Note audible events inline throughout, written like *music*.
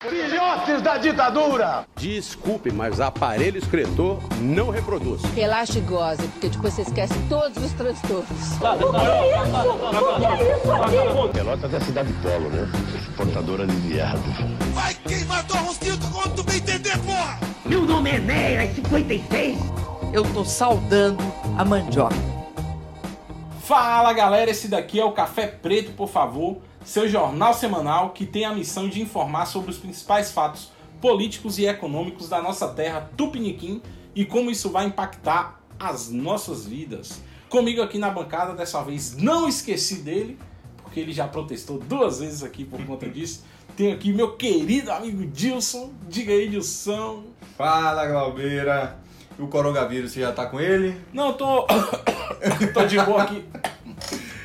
Filhotes da ditadura! Desculpe, mas aparelho excretor não reproduz. Relaxa e goze, porque depois você esquece todos os transtornos. Pelotas é cidade polo, né? Exportadora de viado. Vai queimar tua rosquinha quando tu bem entender, porra! Meu nome é Neira 56. Eu tô saudando a mandioca. Fala galera, esse daqui é o Café Preto, por favor, seu jornal semanal que tem a missão de informar sobre os principais fatos políticos e econômicos da nossa terra Tupiniquim e como isso vai impactar as nossas vidas. Comigo aqui na bancada, dessa vez não esqueci dele, porque ele já protestou duas vezes aqui por conta disso. Tenho aqui meu querido amigo Dilson. Diga aí, Dilson. Fala, Glaubeira. O coronavírus, você já tá com ele? Não, tô. *coughs* tô de boa aqui.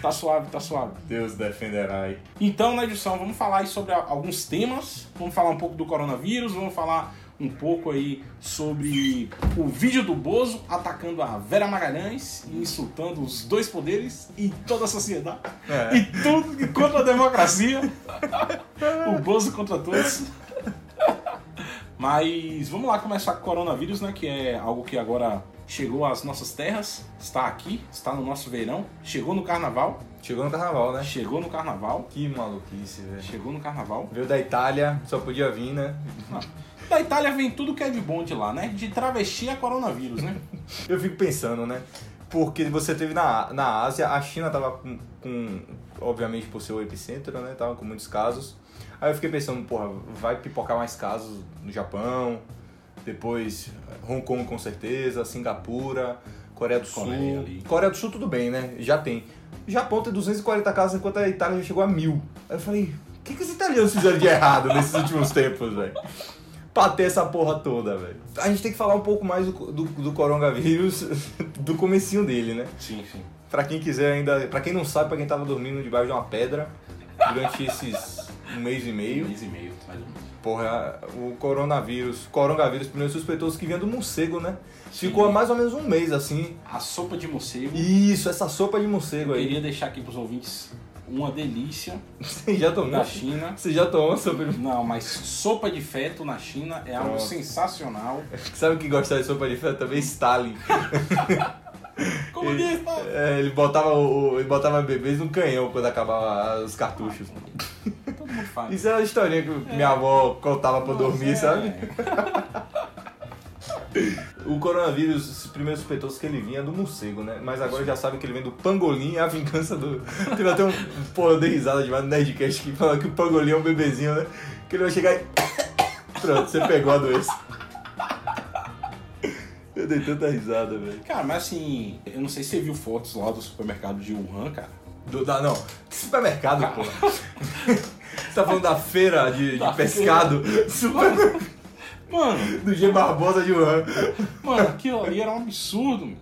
Tá suave, tá suave. Deus defenderá aí. Então, na edição, vamos falar aí sobre alguns temas. Vamos falar um pouco do coronavírus, vamos falar um pouco aí sobre o vídeo do Bozo atacando a Vera Magalhães e insultando os dois poderes e toda a sociedade. É. E tudo contra a democracia. o Bozo contra todos. Mas vamos lá começar com o coronavírus, né? Que é algo que agora chegou às nossas terras, está aqui, está no nosso verão, chegou no carnaval. Chegou no carnaval, né? Chegou no carnaval. Que maluquice, velho. Chegou no carnaval. Veio da Itália, só podia vir, né? Não. Da Itália vem tudo que é de bom de lá, né? De travesti a coronavírus, né? *laughs* Eu fico pensando, né? Porque você teve na, na Ásia, a China tava com, com, obviamente por ser o epicentro, né? Tava com muitos casos. Aí eu fiquei pensando, porra, vai pipocar mais casos no Japão, depois Hong Kong com certeza, Singapura, Coreia do Sul. Coreia. Coreia do Sul tudo bem, né? Já tem. Japão tem 240 casos, enquanto a Itália já chegou a mil. Aí eu falei, o que, que os italianos fizeram de errado nesses últimos tempos, velho? Pra ter essa porra toda, velho. A gente tem que falar um pouco mais do, do, do coronavírus, *laughs* do comecinho dele, né? Sim, sim. Pra quem quiser ainda. Pra quem não sabe, pra quem tava dormindo debaixo de uma pedra durante esses um mês e Um meio. mês e meio, mais ou menos. Porra, o coronavírus. Coronavírus primeiro suspeitoso que vinha do morcego, né? Sim. Ficou há mais ou menos um mês assim. A sopa de morcego. Isso, essa sopa de morcego Eu aí. queria deixar aqui pros ouvintes uma delícia *laughs* Você já tomou? da China. Você já tomou sopa de Não, mas sopa de feto na China é algo sensacional. Sabe o que gostava de sopa de feto também? Stalin. *laughs* Comunista! É, ele botava, o, ele botava bebês no canhão quando acabava os cartuchos. Todo mundo faz. Isso é uma historinha que minha avó contava pra dormir, É. sabe? *laughs* O coronavírus, os primeiros suspeitosos que ele vinha é do morcego, né? Mas agora já sabem que ele vem do pangolim, é a vingança do. Teve até um porra de risada demais no Nerdcast que fala que o pangolim é um bebezinho, né? Que ele vai chegar e. Pronto, você pegou a doença. Eu dei tanta risada, velho. Cara, mas assim, eu não sei se você viu fotos lá do supermercado de Wuhan, cara. Do, da, não, que supermercado, Cara. porra. *laughs* Você tá falando da feira de, de Da pescado? Super, Mano, do G Barbosa de Wuhan. mano, aquilo ali era um absurdo, mano.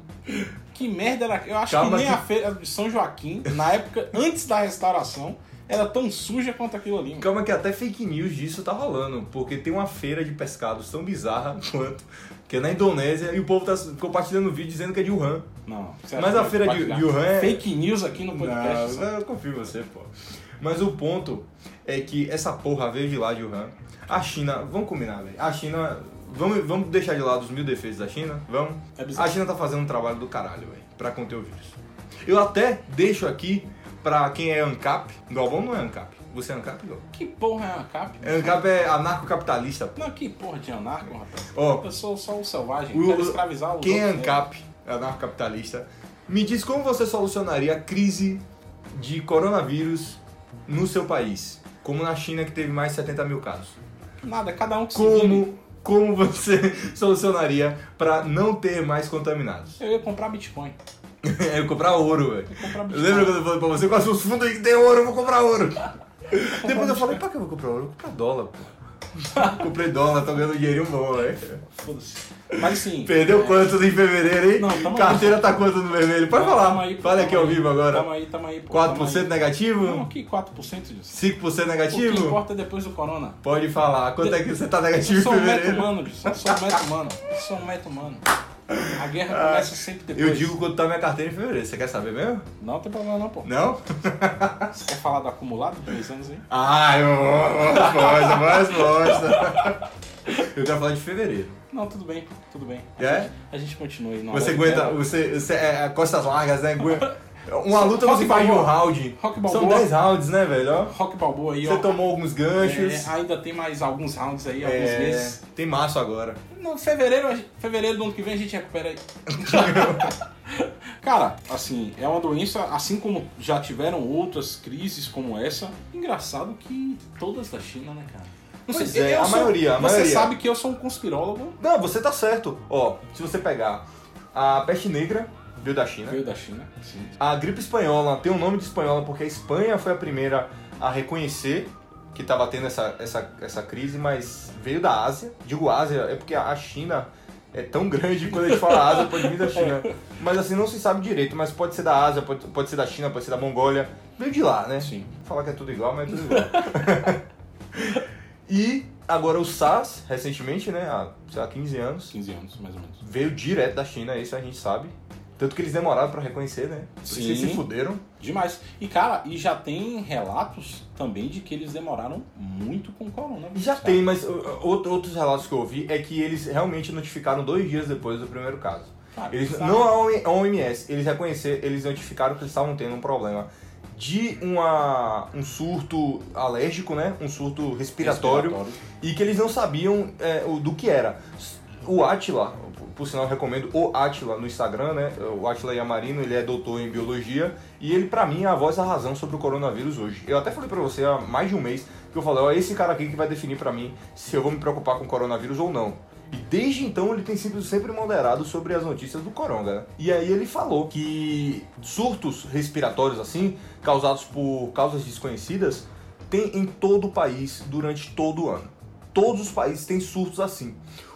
Que merda era? Eu acho Calma que nem que- a feira de São Joaquim, na época, antes da restauração, era tão suja quanto aquilo ali, mano. Calma que até fake news disso tá rolando, porque tem uma feira de pescados tão bizarra quanto, que é na Indonésia, e o povo tá compartilhando vídeo dizendo que é de Wuhan. Não. Mas a feira de- Wuhan é- Fake news aqui no podcast. Não, eu confio em você, pô. Mas o ponto é que essa porra veio de lá de Wuhan. A China, vamos combinar, velho. A China, vamos, vamos deixar de lado os mil defeitos da China? Vamos? É a China tá fazendo um trabalho do caralho, velho, pra conter o vírus. Eu até deixo aqui pra quem é ANCAP. Galvão não é ANCAP. Você é ANCAP, Galvão? Que porra é ANCAP? ANCAP é anarcocapitalista. pô. Não, que porra de anarco, rapaz? Ó, Eu sou só o selvagem, O- quero escravizar os Quem é né? ANCAP, anarcocapitalista, me diz como você solucionaria a crise de coronavírus no seu país. Como na China, que teve mais de 70 mil casos. Nada, cada um que se vire. Como, como você *laughs* solucionaria para não ter mais contaminados? Eu ia comprar Bitcoin. *laughs* Eu comprar ouro, velho. Lembra quando eu falei pra você, com os fundos aí que tem ouro, eu vou comprar ouro. *laughs* *laughs* Depois eu falei, pra que eu vou comprar ouro? Eu vou comprar dólar, pô. *laughs* Comprei dólar, tô ganhando dinheirinho bom, velho. Foda-se. Mas assim. Perdeu é, quanto em fevereiro, hein? Não, tamo aí. Carteira tá quanto no vermelho? Pode Tamo falar. aí, Fala aqui ao aí. vivo agora. Tamo aí, tamo aí. pô, 4% tamo aí. negativo? Não, que 4% disso. 5% O que negativo? importa é depois do corona. Pode falar. Quanto é que você tá Eu negativo em sou um meta fevereiro? humano, disso. Eu sou um meta humano. Eu sou um meta humano. A guerra começa sempre depois. Eu digo quando tá minha carteira em fevereiro. Você quer saber mesmo? Não tem problema não, pô. Não? Você quer falar do acumulado de dois anos aí? Ah, eu resposta, boa resposta. Eu quero falar de fevereiro. Não, tudo bem, tudo bem. A, É? gente, a gente continua aí. Você aguenta, dela. você, você é, é costas largas, né? *laughs* Uma luta Rock você faz de um round. Rock São Balboa. 10 rounds, né, velho? Rock Balboa aí, Você ó. tomou alguns ganchos. É, ainda tem mais alguns rounds aí, alguns É, meses. tem março agora. No fevereiro, fevereiro do ano que vem a gente recupera aí. *laughs* Cara, assim, é uma doença, assim como já tiveram outras crises como essa. Engraçado que todas da China, né, cara? Não Pois é, a sou- maioria, a Você maioria. sabe que eu sou um conspirólogo, Não, você tá certo. Ó, se você pegar a peste negra, veio da China. veio da China, sim. A gripe espanhola tem o nome de espanhola porque a Espanha foi a primeira a reconhecer que estava tendo essa, essa, essa crise, mas veio da Ásia. Digo Ásia, é porque a China é tão grande que quando a gente fala Ásia, pode vir da China. *laughs* Mas assim, não se sabe direito, mas pode ser da Ásia, pode, pode ser da China, pode ser da Mongólia. Veio de lá, né? Sim. Falar que é tudo igual, mas é tudo igual. *laughs* e agora o SARS, recentemente, né? Há, sei lá, 15 anos, 15 anos, mais ou menos. veio direto da China, isso a gente sabe. Tanto que eles demoraram pra reconhecer, né? Que eles Sim. se fuderam. Demais. E, cara, e já tem relatos também de que eles demoraram muito com o coronavírus. Já cara. tem, mas outro- outros relatos que eu ouvi é que eles realmente notificaram dois dias depois do primeiro caso. Cara, Eles, bizarro. não a OM- a OMS, eles reconheceram, eles notificaram que eles estavam tendo um problema de uma, um surto alérgico, né? Um surto respiratório, Respiratório. e que eles não sabiam é, do que era. O Atila, por sinal recomendo o Atila no Instagram, né? O Atila Yamarino, ele é doutor em biologia e ele pra mim é a voz da razão sobre o coronavírus hoje. Eu até falei pra você há mais de um mês que eu falei, ó, esse cara aqui que vai definir pra mim se eu vou me preocupar com o coronavírus ou não. E desde então ele tem sempre, sempre moderado sobre as notícias do coronga. né? E aí ele falou que surtos respiratórios assim, causados por causas desconhecidas, tem em todo o país durante todo o ano. Todos os países têm surtos assim.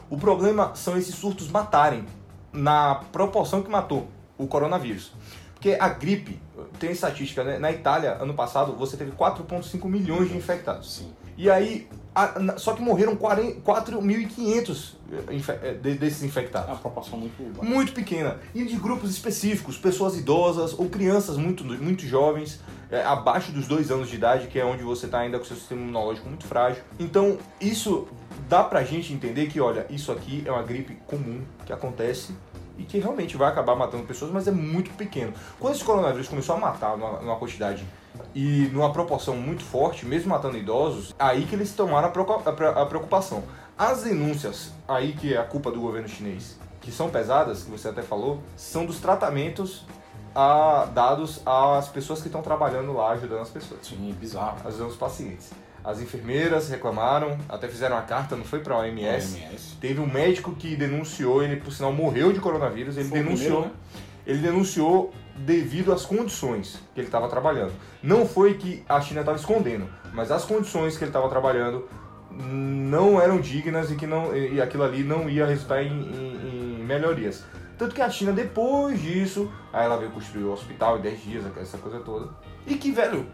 O problema são esses surtos matarem na proporção que matou o coronavírus. Porque a gripe, tem estatística, né? Na Itália, ano passado, você teve 4,5 milhões de infectados. Sim. E aí, a- só que morreram 40 4.500 infe- eh, de- desses É infectados. uma proporção muito baixa. Muito pequena. E de grupos específicos, pessoas idosas ou crianças muito, muito jovens, é, abaixo dos dois anos de idade, que é onde você está ainda com seu sistema imunológico muito frágil. Então, isso dá pra gente entender que, olha, isso aqui é uma gripe comum que acontece e que realmente vai acabar matando pessoas, mas é muito pequeno. Quando esse coronavírus começou a matar numa, numa quantidade e numa proporção muito forte, mesmo matando idosos, aí que eles tomaram a preocu- a pre- a preocupação. As denúncias, aí que é a culpa do governo chinês, que são pesadas, que você até falou, são dos tratamentos a- dados às pessoas que estão trabalhando lá, ajudando as pessoas, Sim, bizarro. ajudando os pacientes. As enfermeiras reclamaram, até fizeram uma carta, não foi para a OMS. OMS. Teve um médico que denunciou, ele por sinal morreu de coronavírus, ele Foi denunciou. primeiro, né? Ele denunciou devido às condições que ele estava trabalhando. Não foi que a China estava escondendo, mas as condições que ele estava trabalhando não eram dignas e que não e aquilo ali não ia resultar em, em- em melhorias. Tanto que a China, depois disso, aí ela veio construir o hospital em 10 dias, essa coisa toda. E que, velho,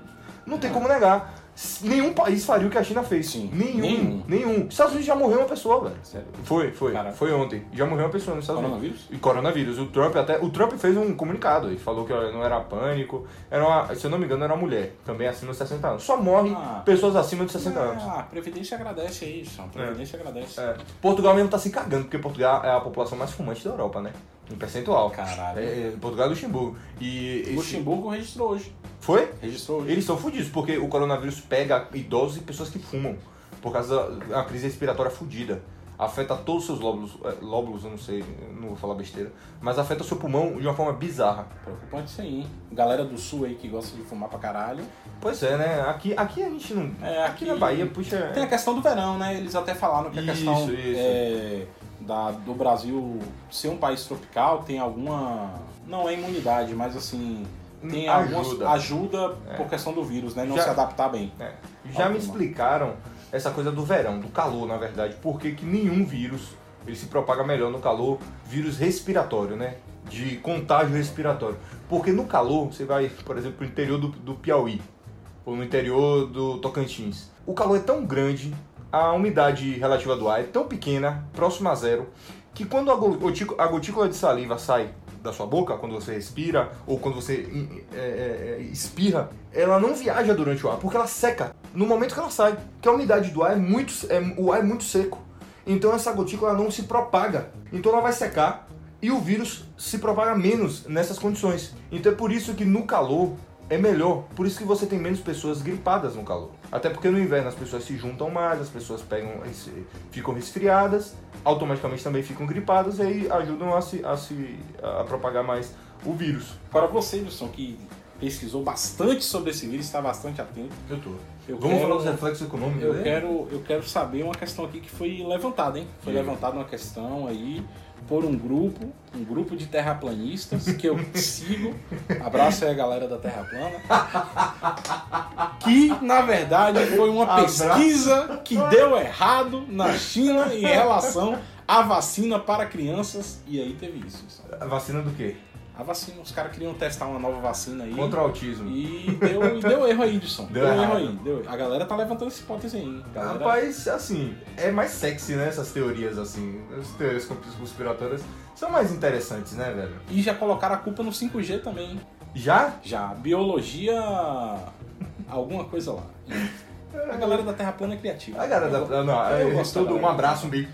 não tem como negar. Nenhum país faria o que a China fez. Sim, Nenhum. nenhum. Nenhum. Estados Unidos já morreu uma pessoa, velho. Sério. Foi, foi. Caraca. Foi ontem. Já morreu uma pessoa nos Estados Coronavírus? Unidos. E coronavírus. O Trump até. O Trump fez um comunicado. Ele falou que não era pânico. Era uma, se eu não me engano, era uma mulher. Também acima de 60 anos. Só morre Ah. pessoas acima de 60 anos. Ah, a Previdência agradece aí, isso. A Previdência agradece. É. Portugal mesmo tá se cagando, porque Portugal é a população mais fumante da Europa, né? Em percentual. Caralho. É, é, Portugal é Luxemburgo. E. esse- Luxemburgo registrou hoje. Foi? Registrou hoje. Eles são fodidos, porque o coronavírus pega idosos e pessoas que fumam. Por causa da crise respiratória fodida. Afeta todos os seus lóbulos, é, lóbulos, eu não sei, não vou falar besteira, mas afeta o seu pulmão de uma forma bizarra. Preocupante isso aí, hein? Galera do sul aí que gosta de fumar pra caralho. Pois é, né? Aqui, aqui a gente não. É, aqui, na aqui- Bahia, puxa. Tem a questão do verão, né? Eles até falaram que a Isso, questão isso. é, da, do Brasil ser um país tropical tem alguma. Não é imunidade, mas assim. Tem Ajuda. algumas. Ajuda É. por questão do vírus, né? Não Já- se adaptar bem. É. Já me explicaram essa coisa do verão, do calor, na verdade, porque que nenhum vírus ele se propaga melhor no calor, vírus respiratório, né? De contágio respiratório. Porque no calor, você vai, por exemplo, pro interior do, do Piauí, ou no interior do Tocantins. O calor é tão grande, a umidade relativa do ar é tão pequena, próxima a zero, que quando a gotícula, de saliva sai da sua boca, quando você respira ou quando você é, é, é, espirra, ela não viaja durante o ar, porque ela seca no momento que ela sai. Que a umidade do ar é muito, é, o ar é muito seco. Então essa gotícula não se propaga. Então ela vai secar e o vírus se propaga menos nessas condições. Então é por isso que no calor é melhor. Por isso que você tem menos pessoas gripadas no calor. Até porque no inverno as pessoas se juntam mais, as pessoas pegam, ficam resfriadas, automaticamente também ficam gripadas e aí ajudam a se, a se a propagar mais o vírus. Para você, Wilson, que pesquisou bastante sobre esse vírus, está bastante atento. Eu tô. Eu Vamos quero, falar dos reflexos econômicos, eu né? quero, eu quero saber uma questão aqui que foi levantada, hein? Foi Sim. levantada uma questão aí por um grupo, um grupo de terraplanistas que eu sigo. Abraço aí a galera da Terra Plana. Que na verdade foi uma pesquisa que deu errado na China em relação à vacina para crianças. E aí teve isso. A vacina do quê? A vacina, os caras queriam testar uma nova vacina aí. Contra o autismo. E deu, deu erro aí, Edson. Deu Deu, erro aí. Deu- A galera tá levantando essa hipótese aí. Galera... Rapaz, assim, é mais sexy, né? Essas teorias, assim. As teorias conspiratórias são mais interessantes, né, velho? E já colocaram a culpa no 5G também. Já? Já. Biologia. alguma coisa lá. A galera da Terra Plana é criativa. A galera Eu- da. Não, eu é, gosto da todo, um abraço, um beijo.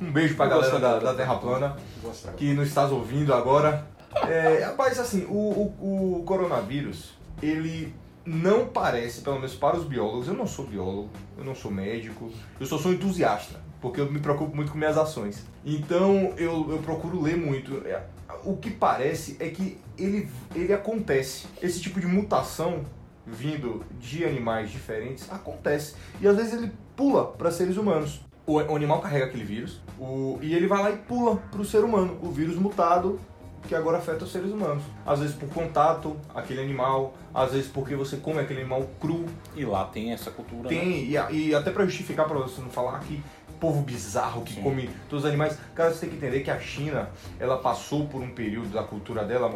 Um beijo pra Eu galera da, da- Terra Plana Eu que nos estás ouvindo agora. É, rapaz, assim, o, o, o coronavírus, ele não parece, pelo menos para os biólogos, eu não sou biólogo, eu não sou médico, eu só sou entusiasta, porque eu me preocupo muito com minhas ações. Então eu, eu procuro ler muito. É, O que parece é que ele, ele acontece. Esse tipo de mutação vindo de animais diferentes acontece. E às vezes ele pula para seres humanos. O, o animal carrega aquele vírus o, e ele vai lá e pula para o ser humano. O vírus mutado que agora afeta os seres humanos. Às vezes por contato, aquele animal, às vezes porque você come aquele animal cru. E lá tem essa cultura. né? Tem, e, a- e até para justificar, para você não falar que povo bizarro que Sim. come todos os animais. Cara, você tem que entender que a China, ela passou por um período da cultura dela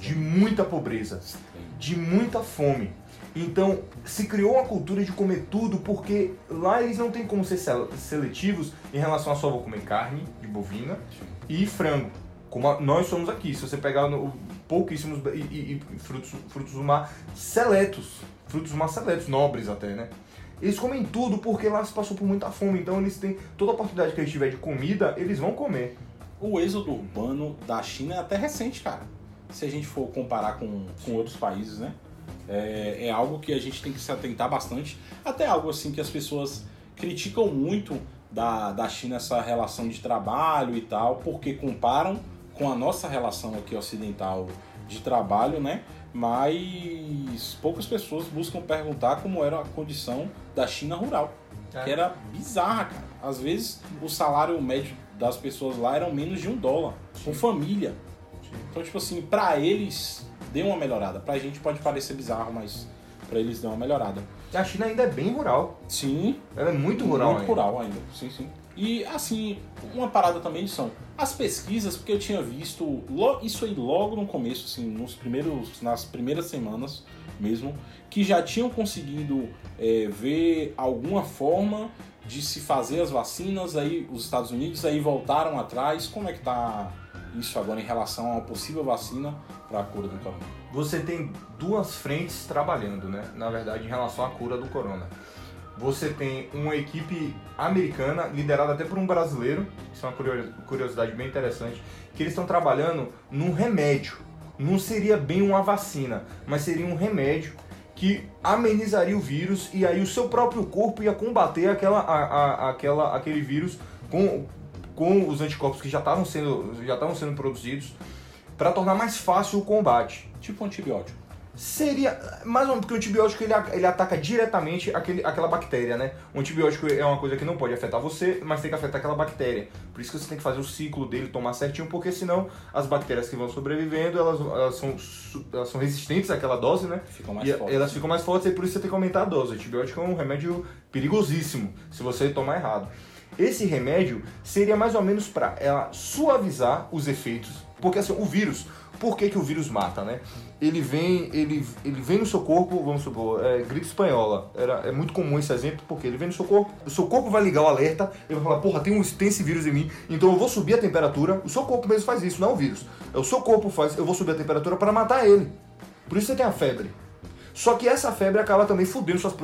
de muita pobreza, de muita fome. Então, se criou uma cultura de comer tudo porque lá eles não têm como ser sele- seletivos em relação a só vou comer carne de bovina e frango. Como a- nós somos aqui. Se você pegar no- pouquíssimos e, e- e frutos, frutos do mar seletos, frutos do mar seletos, nobres até, né? Eles comem tudo porque lá se passou por muita fome. Então eles têm toda a oportunidade que eles tiver de comida, eles vão comer. O êxodo urbano da China é até recente, cara. Se a gente for comparar com, com outros países, né? É, é algo que a gente tem que se atentar bastante. Até algo assim que as pessoas criticam muito da, da China, essa relação de trabalho e tal, porque comparam com a nossa relação aqui ocidental de trabalho, né? Mas poucas pessoas buscam perguntar como era a condição da China rural. É. Que era bizarra, cara. Às vezes o salário médio das pessoas lá era menos de um dólar, com família. Então, tipo assim, pra eles deu uma melhorada. Pra gente pode parecer bizarro, mas pra eles deu uma melhorada. A China ainda é bem rural. Sim, Ela é muito rural muito ainda. rural ainda. Sim, sim. E assim, uma parada também são as pesquisas, porque eu tinha visto isso aí logo no começo, assim, nos primeiros, nas primeiras semanas mesmo, que já tinham conseguido é, ver alguma forma de se fazer as vacinas, aí os Estados Unidos aí voltaram atrás. Como é que tá isso agora em relação a uma possível vacina para a cura do corona? Você tem duas frentes trabalhando, né? Na verdade, em relação à cura do corona. Você tem uma equipe americana, liderada até por um brasileiro, isso é uma curio- curiosidade bem interessante, que eles estão trabalhando num remédio. Não seria bem uma vacina, mas seria um remédio que amenizaria o vírus e aí o seu próprio corpo ia combater aquela, a- a- aquela, aquele vírus com, com os anticorpos que já estavam sendo, já estavam sendo produzidos para tornar mais fácil o combate. Tipo um antibiótico. Seria mais ou menos porque o antibiótico ele, ele ataca diretamente aquele, aquela bactéria, né? O antibiótico é uma coisa que não pode afetar você, mas tem que afetar aquela bactéria. Por isso que você tem que fazer o ciclo dele, tomar certinho, porque senão as bactérias que vão sobrevivendo elas, elas, são, elas são resistentes àquela dose, né? Ficam mais e fortes. elas ficam mais fortes e por isso você tem que aumentar a dose. O antibiótico é um remédio perigosíssimo se você tomar errado. Esse remédio seria mais ou menos para ela suavizar os efeitos, porque assim, o vírus, por que, que o vírus mata, né? Ele vem, ele, ele vem no seu corpo, vamos supor, é, gripe espanhola. Era, é muito comum esse exemplo, porque ele vem no seu corpo, o seu corpo vai ligar o alerta, ele vai falar, porra, tem, um, tem esse vírus em mim, então eu vou subir a temperatura. O seu corpo mesmo faz isso, não é o vírus. É o seu corpo faz, eu vou subir a temperatura para matar ele. Por isso você tem a febre. Só que essa febre acaba também fudendo suas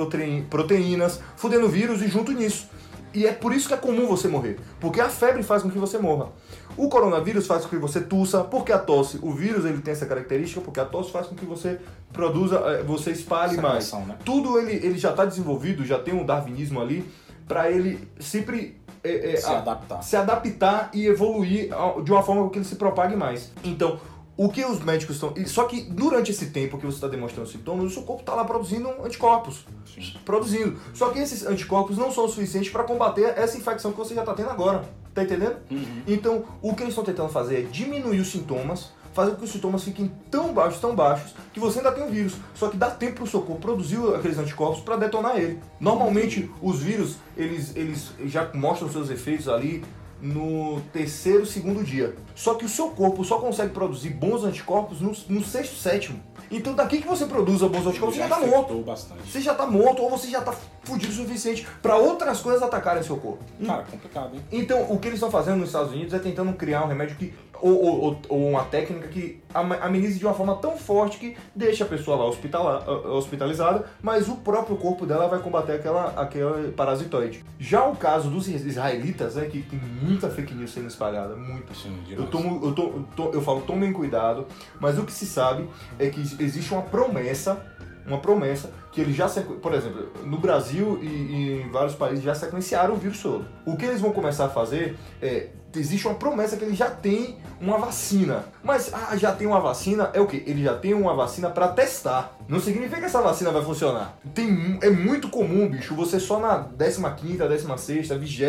proteínas, fudendo o vírus e junto nisso. E é por isso que é comum você morrer. Porque a febre faz com que você morra. O coronavírus faz com que você tussa, porque a tosse, o vírus ele tem essa característica, porque a tosse faz com que você produza, eh, você espalhe mais. Né? Tudo ele, ele já está desenvolvido, já tem um darwinismo ali, para ele sempre é, é, se, a, adaptar. se adaptar e evoluir de uma forma que ele se propague mais. Então, o que os médicos estão. Só que durante esse tempo que você está demonstrando sintomas, o seu corpo está lá produzindo anticorpos. Sim. Produzindo. Só que esses anticorpos não são suficientes para combater essa infecção que você já está tendo agora. Tá entendendo? Uhum. Então, o que eles estão tentando fazer é diminuir os sintomas, fazer com que os sintomas fiquem tão baixos, tão baixos, que você ainda tem o vírus. Só que dá tempo para o seu corpo produzir aqueles anticorpos para detonar ele. Normalmente, os vírus, eles, eles já mostram seus efeitos ali no terceiro, segundo dia. Só que o seu corpo só consegue produzir bons anticorpos no, no sexto, sétimo. Então daqui que você produza bons anticorpos, você já, já tá morto. Bastante. Você já tá morto ou você já tá fudido o suficiente para outras coisas atacarem seu corpo. Cara, complicado, hein? Então, o que eles estão fazendo nos Estados Unidos é tentando criar um remédio que ou, ou, ou, uma técnica que amenize de uma forma tão forte que deixa a pessoa lá hospitalizada, mas o próprio corpo dela vai combater aquela, aquela parasitoide. Já o caso dos israelitas, né, que tem muita fake news sendo espalhada, muito. Sim, eu, tomo, eu, to, eu, to, eu falo, tomem cuidado, mas o que se sabe é que existe uma promessa uma promessa que eles já, por exemplo, no Brasil e, e, em vários países já sequenciaram o vírus todo. O que eles vão começar a fazer é existe uma promessa que ele já tem uma vacina. Mas ah, já tem uma vacina, é o que? Ele já tem uma vacina para testar. Não significa que essa vacina vai funcionar. Tem, é muito comum, bicho, você só na 15ª, 16ª, 20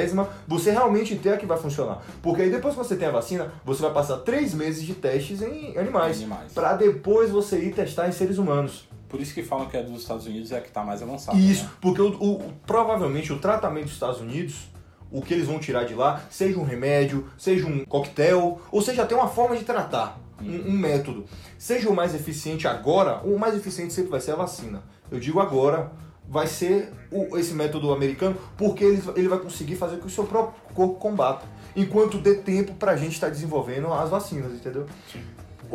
você realmente ter a que vai funcionar. Porque aí depois que você tem a vacina, você vai passar três meses de testes em animais. animais. para depois você ir testar em seres humanos. Por isso que falam que a dos Estados Unidos é a que está mais avançada. Isso, né? porque o, o, provavelmente o tratamento dos Estados Unidos o que eles vão tirar de lá, seja um remédio, seja um coquetel, ou seja até uma forma de tratar, um, um, método. Seja o mais eficiente agora, o mais eficiente sempre vai ser a vacina. Eu digo agora, vai ser o, esse método americano, porque ele, ele vai conseguir fazer com que o seu próprio corpo combata. Enquanto dê tempo para a gente estar tá desenvolvendo as vacinas, entendeu? Sim.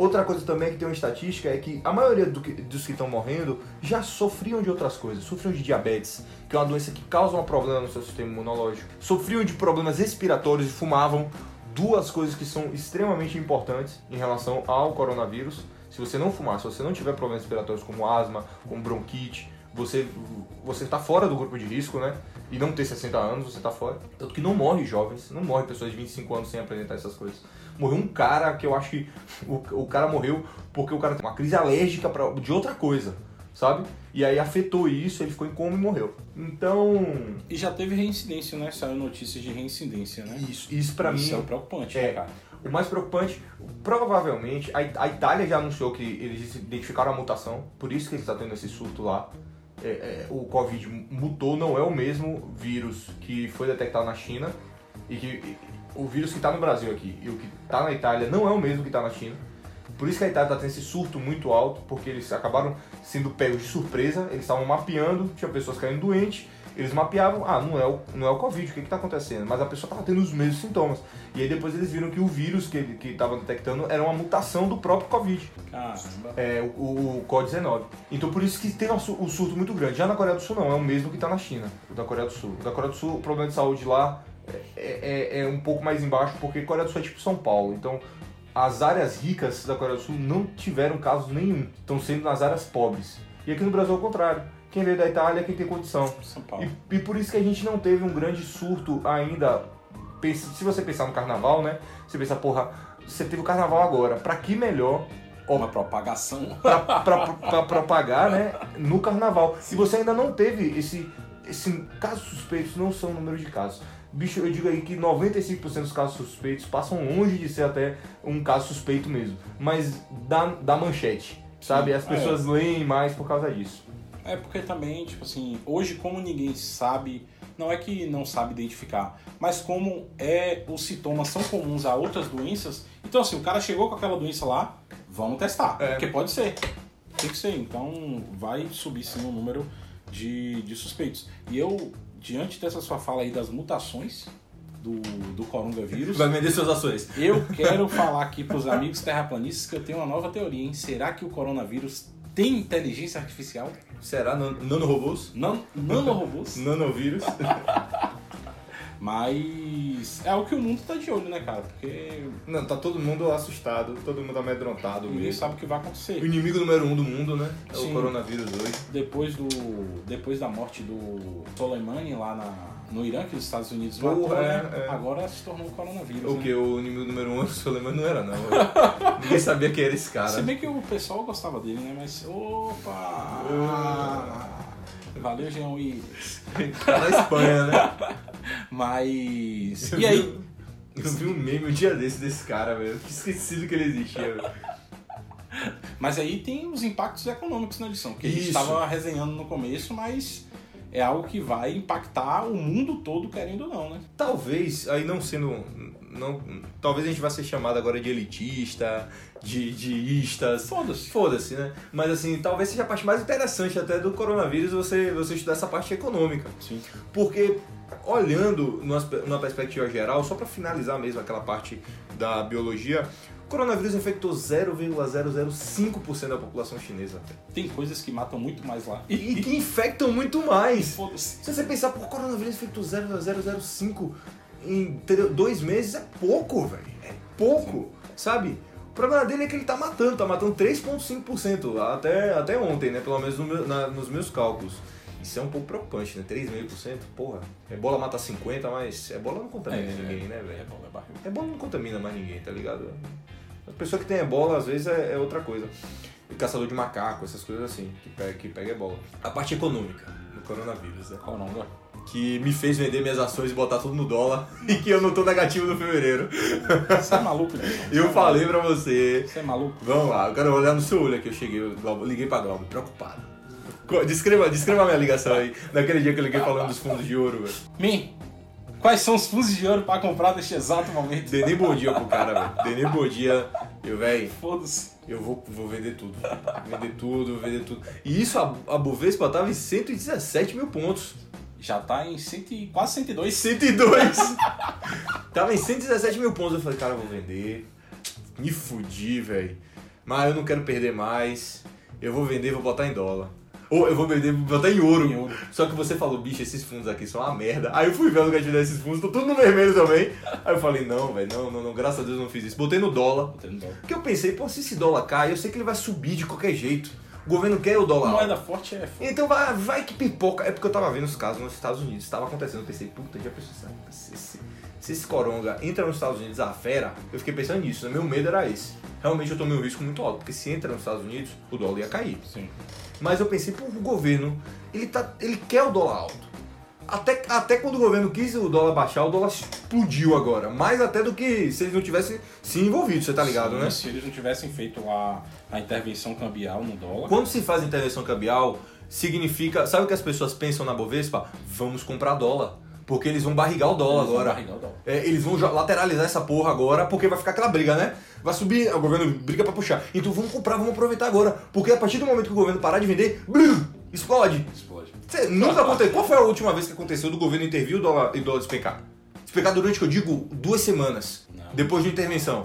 Outra coisa também que tem uma estatística é que a maioria do que, dos que estão morrendo já sofriam de outras coisas. Sofriam de diabetes, que é uma doença que causa um problema no seu sistema imunológico. Sofriam de problemas respiratórios e fumavam. Duas coisas que são extremamente importantes em relação ao coronavírus. Se você não fumar, se você não tiver problemas respiratórios como asma, como bronquite, você você está fora do grupo de risco, né? E não ter 60 anos, você está fora. Tanto que não morre jovens, não morre pessoas de 25 anos sem apresentar essas coisas morreu um cara que eu acho que o, o cara morreu porque o cara tem uma crise alérgica pra, de outra coisa, sabe? E aí afetou isso, ele ficou em coma e morreu. Então. E já teve reincidência, né? Saiu notícias de reincidência, né? Isso, isso pra isso mim. é preocupante, é, né, cara? O mais preocupante, provavelmente, a, a Itália já anunciou que eles identificaram a mutação, por isso que eles estão tendo esse surto lá. É, é, o Covid mutou, não é o mesmo vírus que foi detectado na China e que o vírus que está no Brasil aqui e o que está na Itália não é o mesmo que está na China. Por isso que a Itália está tendo esse surto muito alto, porque eles acabaram sendo pegos de surpresa, eles estavam mapeando, tinha pessoas caindo doentes, eles mapeavam, ah, não é o, não é o Covid, o que está acontecendo? Mas a pessoa estava tendo os mesmos sintomas. E aí depois eles viram que o vírus que ele estavam detectando era uma mutação do próprio Covid. Caramba. É, o, o COVID-19. Então por isso que tem o um surto muito grande. Já na Coreia do Sul não, é o mesmo que está na China, o da Coreia do Sul. O da Coreia do Sul, o problema de saúde lá é, é, é, um pouco mais embaixo, porque Coreia do Sul é tipo São Paulo. Então, as áreas ricas da Coreia do Sul não tiveram casos nenhum. Estão sendo nas áreas pobres. E aqui no Brasil é o contrário. Quem veio da Itália é quem tem condição. São Paulo. E, e por isso que a gente não teve um grande surto ainda. Se você pensar no carnaval, né? Você pensa, porra, você teve o carnaval agora. Pra que melhor uma propagação *laughs* para propagar né, no carnaval. Sim. E você ainda não teve esse, esse casos suspeitos, não são o número de casos. Bicho, eu digo aí que 95% dos casos suspeitos passam longe de ser até um caso suspeito mesmo. Mas da, da manchete, sabe? As pessoas é. leem mais por causa disso. É porque também, tipo assim, hoje como ninguém sabe não é que não sabe identificar, mas como é os sintomas são comuns a outras doenças, então assim, o cara chegou com aquela doença lá, vamos testar, É. porque pode ser. Tem que ser, então vai subir sim o número de, de suspeitos. E eu, diante dessa sua fala aí das mutações do, do coronavírus, Vai vender suas ações. eu quero falar aqui pros amigos terraplanistas que eu tenho uma nova teoria, hein? Será que o coronavírus tem inteligência artificial? Será? Nan- Nanorobôs? Nan nanorobôs? Nanovírus? *laughs* Mas é o que o mundo tá de olho, né, cara? Porque Não, tá todo mundo assustado, todo mundo amedrontado ninguém mesmo. sabe o que vai O acontecer. inimigo número um do mundo, né? É Sim. o coronavírus hoje. Depois do depois da morte do Soleimani lá na, no Irã, que os Estados Unidos Porra, matou, é, né? é. Agora se tornou o coronavírus. O né? que? O inimigo número um, o Soleiman não era, não. *laughs* Ninguém sabia quem era esse cara. Se bem que o pessoal gostava dele, né? Mas. Opa! Valeu, Jean Willis. Tá na Espanha, né? *laughs* Mas. Eu E aí? vi- Eu vi um meme um dia desse desse cara, velho. Eu tinha esquecido que ele existia, velho. Mas aí tem os impactos econômicos na edição, que a gente estava resenhando no começo, mas é algo que vai impactar o mundo todo, querendo ou não, né? Talvez, aí não sendo. Não, talvez a gente vá ser chamado agora de elitista, de, de istas. Foda-se. Foda-se, né? Mas assim, talvez seja a parte mais interessante até do coronavírus você, você estudar essa parte econômica. Sim. Porque, olhando numa, numa perspectiva geral, só para finalizar mesmo aquela parte da biologia, o coronavírus infectou 0,005% da população chinesa. Tem coisas que matam muito mais lá. E, e que infectam muito mais. Se você pensar, pô, o coronavírus infectou 0,005 em dois meses, é pouco, velho. É pouco, sabe? O problema dele é que ele tá matando, tá matando 3,5% até, até ontem, né? Pelo menos no meu- na- nos meus cálculos. Isso é um pouco preocupante, né? 3,5%, porra. Ebola mata 50, mas ebola não contamina ninguém, né, É velho? bom, é barril. Ebola não contamina mais ninguém, tá ligado? A pessoa que tem ebola, às vezes, é, é outra coisa. E caçador de macaco, essas coisas assim, que pega, que pega ebola. A parte econômica do coronavírus, né? Coronga. Que me fez vender minhas ações e botar tudo no dólar *laughs* e que eu não tô negativo no fevereiro. Você é maluco? Você Eu é falei maluco. pra você. Você é maluco? Vamos lá, eu quero olhar no seu olho aqui. Eu cheguei, eu liguei pra Glauber, preocupado. Descreva, descreva a minha ligação aí, naquele dia que eu liguei falando dos fundos de ouro, velho. Min, quais são os fundos de ouro pra comprar neste exato momento? Dei nem bom dia pro cara, velho. Dei nem bom dia. Eu, velho, Foda-se. eu vou, vou vender tudo. Vender tudo, vender tudo. E isso, a, a Bovespa tava em 117 mil pontos. Já tá em cento e- quase 102. 102. *laughs* Tava em 117 mil pontos. Eu falei, cara, eu vou vender. Me fudi, velho. Mas eu não quero perder mais. Eu vou vender vou botar em dólar. Ou eu vou vender botar em ouro. Em ouro. Só que você falou, bicho, esses fundos aqui são uma merda. Aí eu fui ver o lugar de vender esses fundos, tô tudo no vermelho também. Aí eu falei, não, velho, não, não, não, graças a Deus eu não fiz isso. Botei no dólar. Botei no dólar. Porque eu pensei, pô, se esse dólar cai, eu sei que ele vai subir de qualquer jeito. O governo quer o dólar. Moeda forte é foda. Então vai, vai que pipoca. É porque eu tava vendo os casos nos Estados Unidos, tava acontecendo. Eu pensei, puta, já pensou se, se, se esse coronga entra nos Estados Unidos, a fera, eu fiquei pensando nisso, né? Meu medo era esse. Realmente eu tomei um risco muito alto, porque se entra nos Estados Unidos, o dólar ia cair. Sim. Mas eu pensei, pô, o governo, ele, tá, ele quer o dólar alto. Até, até quando o governo quis o dólar baixar, o dólar explodiu agora. Mais até do que se eles não tivessem se envolvido, você tá ligado, Sim, né? Se eles não tivessem feito a, a intervenção cambial no dólar. Quando se faz intervenção cambial, significa. Sabe o que as pessoas pensam na Bovespa? Vamos comprar dólar. Porque eles vão barrigar o dólar Eles agora. o dólar. É, eles vão lateralizar essa porra agora, porque vai ficar aquela briga, né? Vai subir, o governo briga pra puxar. Então vamos comprar, vamos aproveitar agora. Porque a partir do momento que o governo parar de vender, blum, explode. Explode. Cê, nunca aconteceu. Qual foi a última vez que aconteceu do governo intervir o dólar, e o dólar despencar? Despencar durante, que eu digo, duas semanas. Não. Depois de intervenção.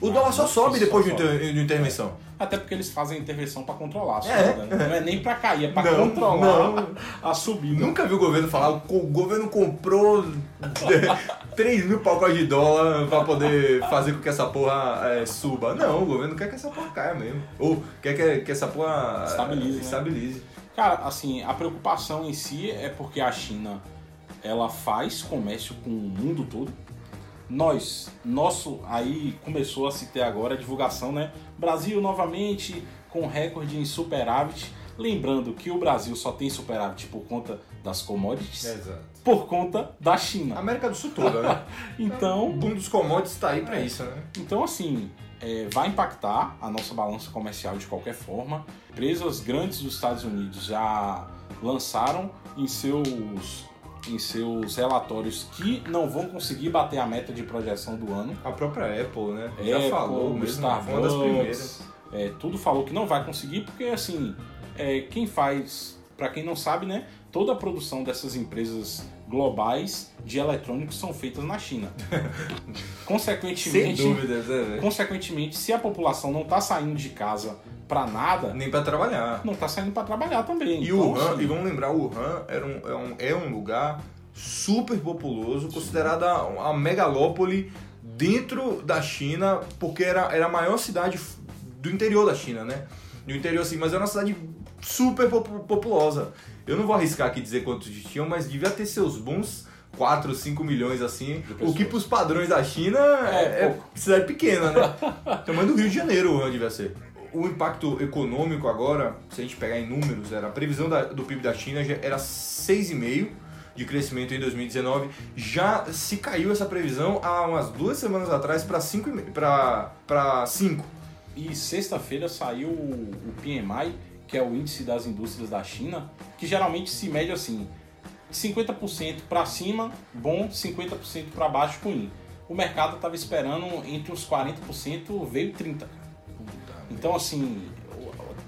O dólar só sobe só depois de, inter- de intervenção. Até porque eles fazem intervenção pra controlar a subida. É. né? Não é nem pra cair, é Não, controlar não. a subida. Nunca vi o governo falar, o governo comprou *laughs* 3 mil pacotes de dólar pra poder fazer com que essa porra é, suba. Não, o governo quer que essa porra caia mesmo. Ou quer que, que essa porra Estabilize, é, né? estabilize. Cara, assim, a preocupação em si é porque a China ela faz comércio com o mundo todo. Nós, nosso, aí começou a se ter agora a divulgação, né? Brasil novamente com recorde em superávit. Lembrando que o Brasil só tem superávit por conta das commodities, Exato. por conta da China. América do Sul toda, né? O *laughs* Então, boom dos commodities tá aí pra isso, né? Então, assim, é, vai impactar a nossa balança comercial de qualquer forma. Empresas grandes dos Estados Unidos já lançaram em seus em seus relatórios que não vão conseguir bater a meta de projeção do ano. A própria Apple, né? Já Apple, falou mesmo. Starbucks, uma das primeiras. é, tudo falou que não vai conseguir, porque assim, é, quem faz, pra quem não sabe, né? Toda a produção dessas empresas globais de eletrônicos são feitas na China. *laughs* Sem consequentemente, dúvidas, né, velho? consequentemente, se a população não tá saindo de casa pra nada, Nem pra trabalhar. não tá saindo pra trabalhar também. E Então, Wuhan, assim, e vamos lembrar, Wuhan era um, é, um, é um lugar super populoso, considerada a megalópole dentro da China, porque era, era a maior cidade do interior da China, né? Do interior assim, mas era uma cidade super popu- populosa. Eu não vou arriscar aqui dizer quantos tinham, mas devia ter seus bons 4, 5 milhões assim, o que pros padrões da China é, É, é cidade pequena, né? *laughs* Tamanho do Rio de Janeiro, Wuhan devia ser. O impacto econômico agora, se a gente pegar em números, era a previsão da- do PIB da China já era 6,5% de crescimento em 2019. Já se caiu essa previsão há umas duas semanas atrás para 5,5%. Para 5%. E sexta-feira saiu o PMI, que é o índice das indústrias da China, que geralmente se mede assim: 50% para cima, bom, 50% para baixo, ruim. O mercado estava esperando entre os 40%, veio 30%. Então, assim,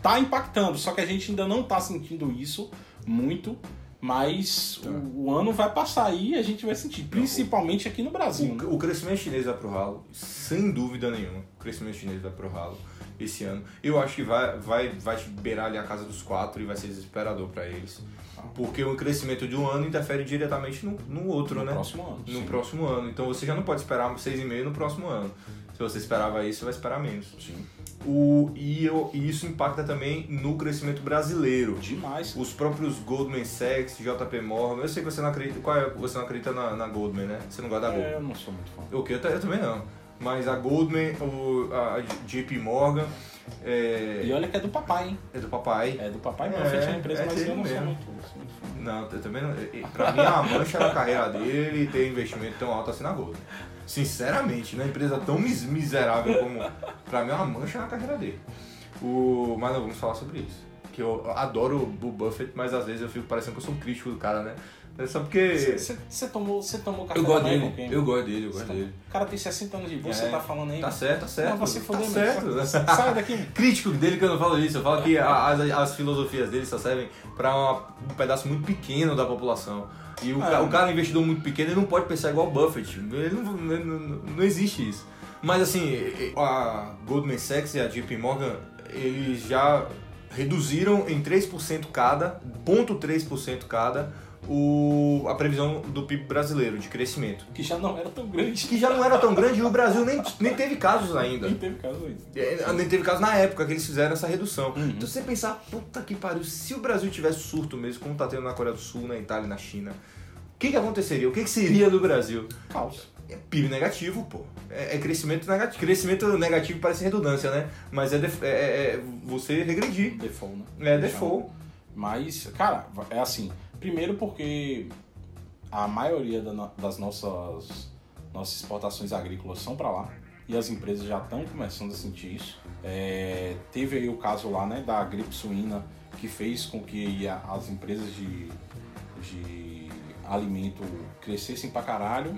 tá impactando, só que a gente ainda não tá sentindo isso muito, mas o, o ano vai passar aí e a gente vai sentir, principalmente aqui no Brasil. né? O, o crescimento chinês vai pro ralo, sem dúvida nenhuma. O crescimento chinês vai pro ralo esse ano. Eu acho que vai, vai, vai beirar ali a casa dos quatro e vai ser desesperador para eles. Porque o crescimento de um ano interfere diretamente no, no outro, No né? próximo ano, No sim. próximo ano. Então você já não pode esperar 6,5 no próximo ano. Se você esperava isso, você vai esperar menos. Sim. O, e, eu- e isso impacta também no crescimento brasileiro. Demais. Os próprios Goldman Sachs, JP Morgan, eu sei que você não acredita. Qual é? Você não acredita na, na Goldman, né? Você não gosta da É, Goldman. eu não sou muito fã. O que? Eu, eu também não. Mas a Goldman, o, a JP Morgan, é, E olha que é do papai, hein? é do papai. É do papai, É, Buffett é a empresa, é mas eu não sou muito, sou muito fã. Não, eu também não. Pra mim, a mancha na carreira dele ter investimento tão alto assim na Goldman. Sinceramente, né? Empresa tão mis- miserável como. Pra mim é uma mancha na carreira dele. O, mas não vamos falar sobre isso. Que eu adoro o Buffett, mas às vezes eu fico parecendo que eu sou um crítico do cara, né? É só porque. Você tomou, você tomou café Eu gosto dele, com eu gosto dele, eu gosto tá- dele. O cara tem 60 anos de bolsa, você É, tá falando aí. Tá certo, tá certo. Não, você tá foder, certo. mano. *laughs* Sai daqui. Crítico dele que eu não falo isso, eu falo que as, as filosofias dele só servem pra uma- um pedaço muito pequeno da população. E o, ca- o cara é um investidor muito pequeno, ele não pode pensar igual o Buffett. Ele não, ele não, não existe isso. Mas assim, a Goldman Sachs e a JP Morgan, eles já reduziram em 3% cada, 0,3% cada, o, a previsão do PIB brasileiro de crescimento. Que já não era tão grande. Que já não era tão grande e o Brasil nem, nem teve casos ainda. Nem teve caso ainda. É, Nem teve caso na época que eles fizeram essa redução. Uhum. Então você pensar, puta que pariu, se o Brasil tivesse surto mesmo, como tá tendo na Coreia do Sul, na Itália na China, o que, que aconteceria? O que, que seria do Brasil? Caos. É PIB negativo, pô. É, é crescimento negativo. Crescimento negativo parece redundância, né? Mas é, def- é- é- é você regredir. Default, né? É default. Mas, cara, é assim. Primeiro porque a maioria das nossas, nossas exportações agrícolas são para lá. E as empresas já estão começando a sentir isso. É, teve aí o caso lá, né, da gripe suína, que fez com que as empresas de, de alimento crescessem pra caralho.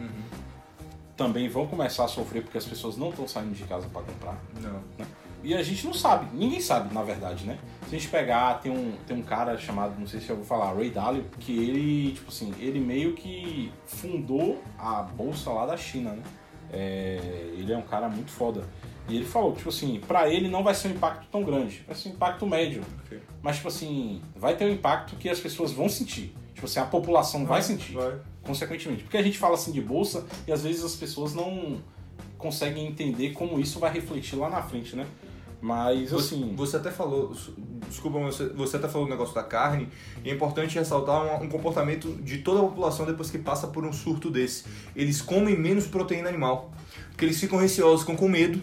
Também vão começar a sofrer porque as pessoas não estão saindo de casa para comprar. Não. né? E a gente não sabe, ninguém sabe, na verdade, né? Se a gente pegar, tem um, tem um cara chamado, não sei se eu vou falar, Ray Dalio, que ele, tipo assim, ele meio que fundou a bolsa lá da China, né? É, ele é um cara muito foda. E ele falou, tipo assim, pra ele não vai ser um impacto tão grande, vai ser um impacto médio. Ok. Mas, tipo assim, vai ter um impacto que as pessoas vão sentir. Tipo assim, a população vai, sentir Vai. consequentemente. Porque a gente fala assim de bolsa e às vezes as pessoas não conseguem entender como isso vai refletir lá na frente, né? Mas Você, assim, você até falou, desculpa, mas você, você até falou o negócio da carne, e é importante ressaltar um, um comportamento de toda a população depois que passa por um surto desse. Eles comem menos proteína animal, porque eles ficam receosos, ficam com medo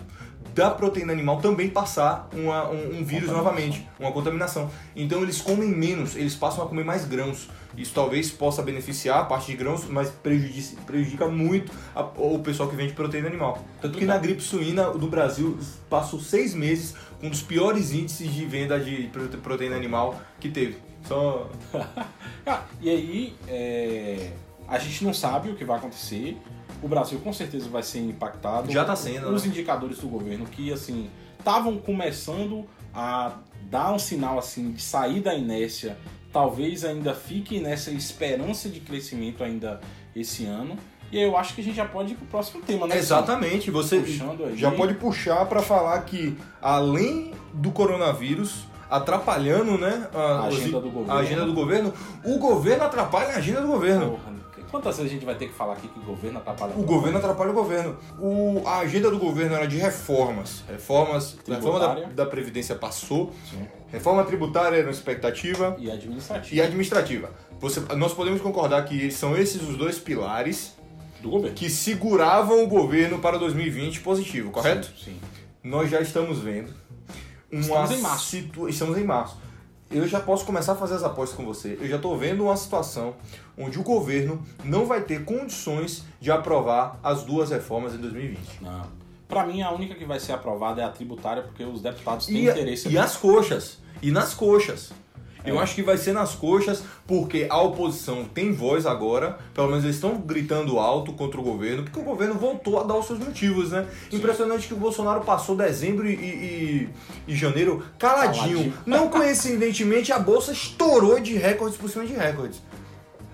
da proteína animal também passar uma- um, um vírus novamente, uma contaminação. Então eles comem menos, eles passam a comer mais grãos. Isso talvez possa beneficiar a parte de grãos, mas prejudica, prejudica muito a- o pessoal que vende proteína animal. Tanto que na gripe suína do Brasil passou seis meses com um dos piores índices de venda de prote- proteína animal que teve. Só. *laughs* Ah, e aí, é, a gente não sabe o que vai acontecer. O Brasil com certeza vai ser impactado. Já tá sendo, Os né? indicadores do governo que, assim, estavam começando a dar um sinal, assim, de sair da inércia. Talvez ainda fique nessa esperança de crescimento ainda esse ano. E aí eu acho que a gente já pode ir pro próximo tema, né? Exatamente, você já pode puxar para falar que além do coronavírus atrapalhando, né, A os- agenda do governo. a agenda do governo, o governo atrapalha a agenda do governo. Porra, quantas vezes a gente vai ter que falar aqui que o governo atrapalha O governo atrapalha o governo. O, a agenda do governo era de reformas. Reformas. Reforma da, da Previdência passou. Sim. Reforma tributária era uma expectativa. E administrativo E administrativa. Você, nós podemos concordar que são esses os dois pilares do governo. que seguravam o governo para 2020 positivo, correto? Sim. sim. Nós já estamos vendo uma Estamos em março. situa- Estamos em março. Eu já posso começar a fazer as apostas com você. Eu já estou vendo uma situação onde o governo não vai ter condições de aprovar as duas reformas em 2020. Não. Pra mim, a única que vai ser aprovada é a tributária, porque os deputados têm E, interesse. e as coxas. E nas coxas. Eu É. acho que vai ser nas coxas, porque a oposição tem voz agora, pelo menos eles estão gritando alto contra o governo, porque o governo voltou a dar os seus motivos, né? Impressionante que o Bolsonaro passou dezembro e, e- e janeiro caladinho. Caladinho. Não *laughs* coincidentemente, a bolsa estourou de recordes por cima de recordes.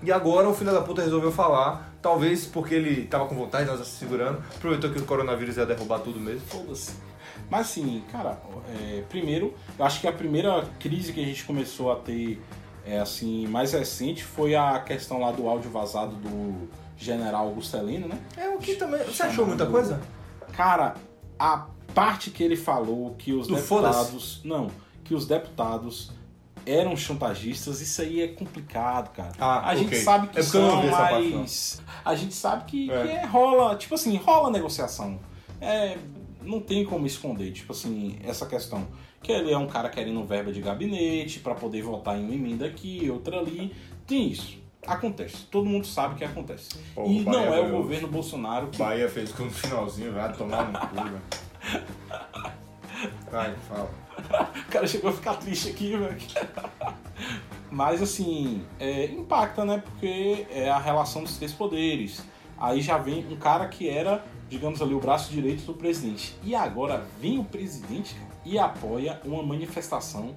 E agora o filho da puta resolveu falar, talvez porque ele tava com vontade, nós se segurando, aproveitou que o coronavírus ia derrubar tudo mesmo. Foda-se. Mas assim, cara, é, primeiro, eu acho que a primeira crise que a gente começou a ter, é, assim, mais recente foi a questão lá do áudio vazado do general Augusto Heleno, né? É o que também. Você achou muita coisa? Cara, a parte que ele falou que os Do deputados. Não, que os deputados eram chantagistas, isso aí é complicado, cara. Ah, a gente ok. sabe que É são, mas. A gente sabe que, É. que é, rola, tipo assim, rola negociação. É, não tem como esconder, tipo assim, essa questão. Que ele é um cara querendo verba de gabinete pra poder votar em uma emenda aqui, outra ali. Tem isso. Acontece. Todo mundo sabe que acontece. Pô, e o Bahia não é o governo Bolsonaro que Bahia fez com no finalzinho, vai tomar no cu, velho. *laughs* Vai, fala. O cara chegou a ficar triste aqui, velho. Mas assim, é, impacta, né? Porque é a relação dos três poderes. Aí já vem um cara que era, digamos ali, o braço direito do presidente. E agora vem o presidente e apoia uma manifestação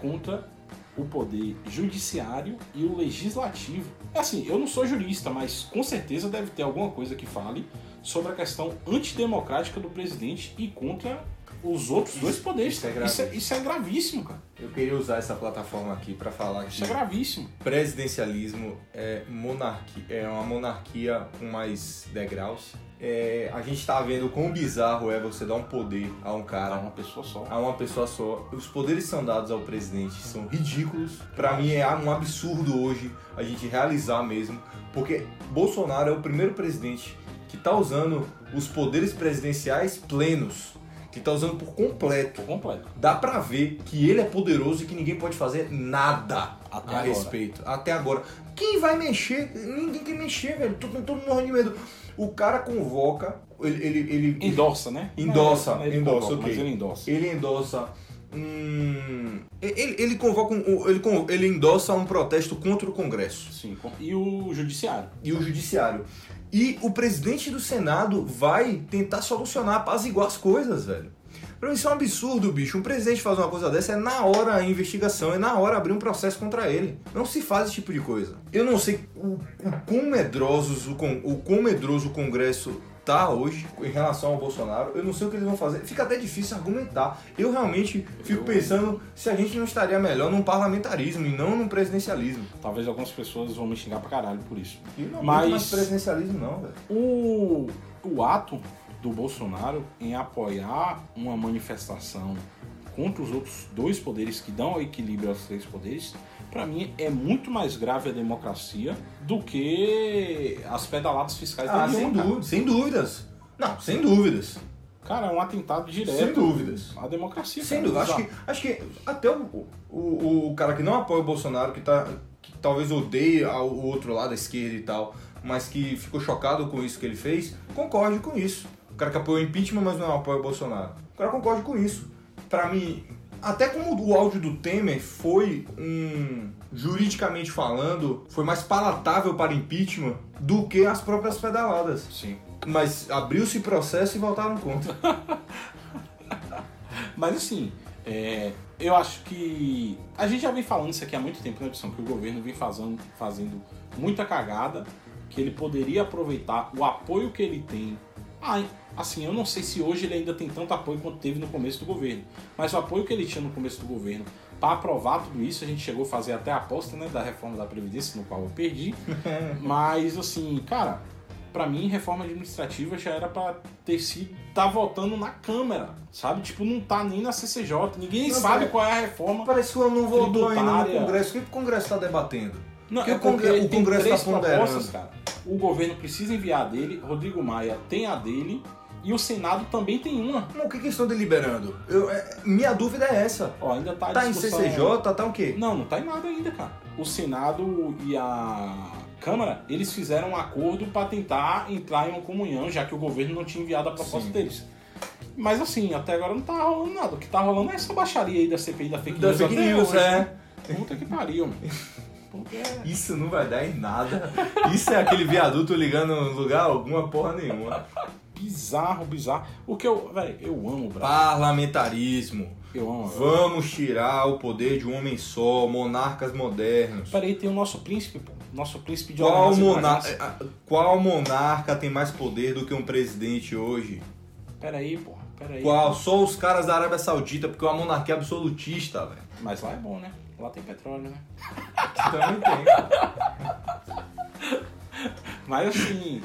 contra o poder judiciário e o legislativo. Assim, eu não sou jurista, mas com certeza deve ter alguma coisa que fale sobre a questão antidemocrática do presidente e contra os outros dois poderes. isso é. Isso é, gravíssimo. isso é gravíssimo, cara. Eu queria usar essa plataforma aqui pra falar que Isso é gravíssimo. presidencialismo é monarquia, é uma monarquia com mais degraus. É, a gente tá vendo quão bizarro é você dar um poder a um Para cara, uma pessoa só. a uma pessoa só. Os poderes que são dados ao presidente são ridículos. Pra mim é um absurdo hoje a gente realizar mesmo, porque Bolsonaro é o primeiro presidente que tá usando os poderes presidenciais plenos, que tá usando por completo. Por completo. Dá pra ver que ele é poderoso e que ninguém pode fazer nada Até a agora. respeito. Até agora. Quem vai mexer? Ninguém quer mexer, velho. Todo, todo mundo morrendo de medo. O cara convoca, ele, ele, ele, Endossa, né? Endossa, é ele endossa, convoca, ok. Mas ele endossa. ele endossa um. Ele, ele convoca um, ele, ele endossa um protesto contra o Congresso Sim. E o judiciário. e o Judiciário. E o presidente do Senado vai tentar solucionar, apaziguar as coisas, velho. Pra mim isso é um absurdo, bicho. Um presidente fazer uma coisa dessa é na hora a investigação, é na hora abrir um processo contra ele. Não se faz esse tipo de coisa. Eu não sei o, o quão medrosos o, o quão medroso o Congresso tá hoje em relação ao Bolsonaro. Eu não sei o que eles vão fazer. Fica até difícil argumentar. Eu realmente fico Eu- pensando se a gente não estaria melhor num parlamentarismo e não num presidencialismo. Talvez algumas pessoas vão me xingar pra caralho por isso. E não Mas- mais presidencialismo não, velho. O, o ato do Bolsonaro em apoiar uma manifestação contra os outros dois poderes que dão equilíbrio aos três poderes, pra mim é muito mais grave a democracia do que as pedaladas fiscais Ah, da sem, Dilma, cara. dú- sem dúvidas. Não, sem dúvidas. Cara, é um atentado direto Sem dúvidas. à democracia. Sem dúvida. Acho que, acho que até o, o, o cara que não apoia o Bolsonaro, que, tá, que talvez odeie ao- o outro lado, a esquerda e tal, mas que ficou chocado com isso que ele fez, concorde com isso. O cara que apoia o impeachment, mas não apoia o Bolsonaro. O cara concorde com isso. Pra mim, Até como o áudio do Temer foi um. juridicamente falando, foi mais palatável para impeachment do que as próprias pedaladas. Sim. Mas abriu-se processo e voltaram contra. *laughs* Mas assim, é, eu acho que. A gente já vem falando isso aqui há muito tempo, né, Edson? Que o governo vem fazendo, fazendo muita cagada, que ele poderia aproveitar o apoio que ele tem. Ah, assim, eu não sei se hoje ele ainda tem tanto apoio quanto teve no começo do governo, mas o apoio que ele tinha no começo do governo para aprovar tudo isso, a gente chegou a fazer até a aposta né, da reforma da Previdência, no qual eu perdi. *laughs* mas, assim, cara, para mim, reforma administrativa já era para ter sido tá votando na Câmara, sabe? Tipo, não tá nem na CCJ, ninguém Não, sabe parece- qual é a reforma. Parece que não voltou ainda no. Congresso. O que o Congresso está debatendo? Não, que é o Congre- porque o tem Congresso tá propostas, cara. O governo precisa enviar a dele, Rodrigo Maia tem a dele e o Senado também tem uma. Não, o que, que estão deliberando? Eu- é, minha dúvida é essa. Ó, ainda tá, Tá em discussão- CCJ, tá o quê? Não, não tá em nada ainda, cara. O Senado e a Câmara, eles fizeram um acordo para tentar entrar em uma comunhão, já que o governo não tinha enviado a proposta Sim. deles. Mas assim, até agora não tá rolando nada. O que tá rolando é essa baixaria aí da CPI da fake Da news. fake até news, hoje, é. né? Puta que pariu, mano. É- Isso não vai dar em nada. Isso é aquele viaduto ligando no lugar alguma porra nenhuma. Bizarro, bizarro. O que eu. Velho, eu amo o Brasil. Parlamentarismo. Eu amo. Vamos tirar o poder de um homem só, monarcas modernos. Peraí, tem o nosso príncipe, pô. Nosso príncipe de Qual, Orleans mona- Bragança. Qual monarca tem mais poder do que um presidente hoje? Peraí, pô. Peraí. Qual? Só os caras da Arábia Saudita, porque é uma monarquia absolutista, velho. Mas lá é bom, né? Lá tem petróleo, né? Também tem. *laughs* Mas assim,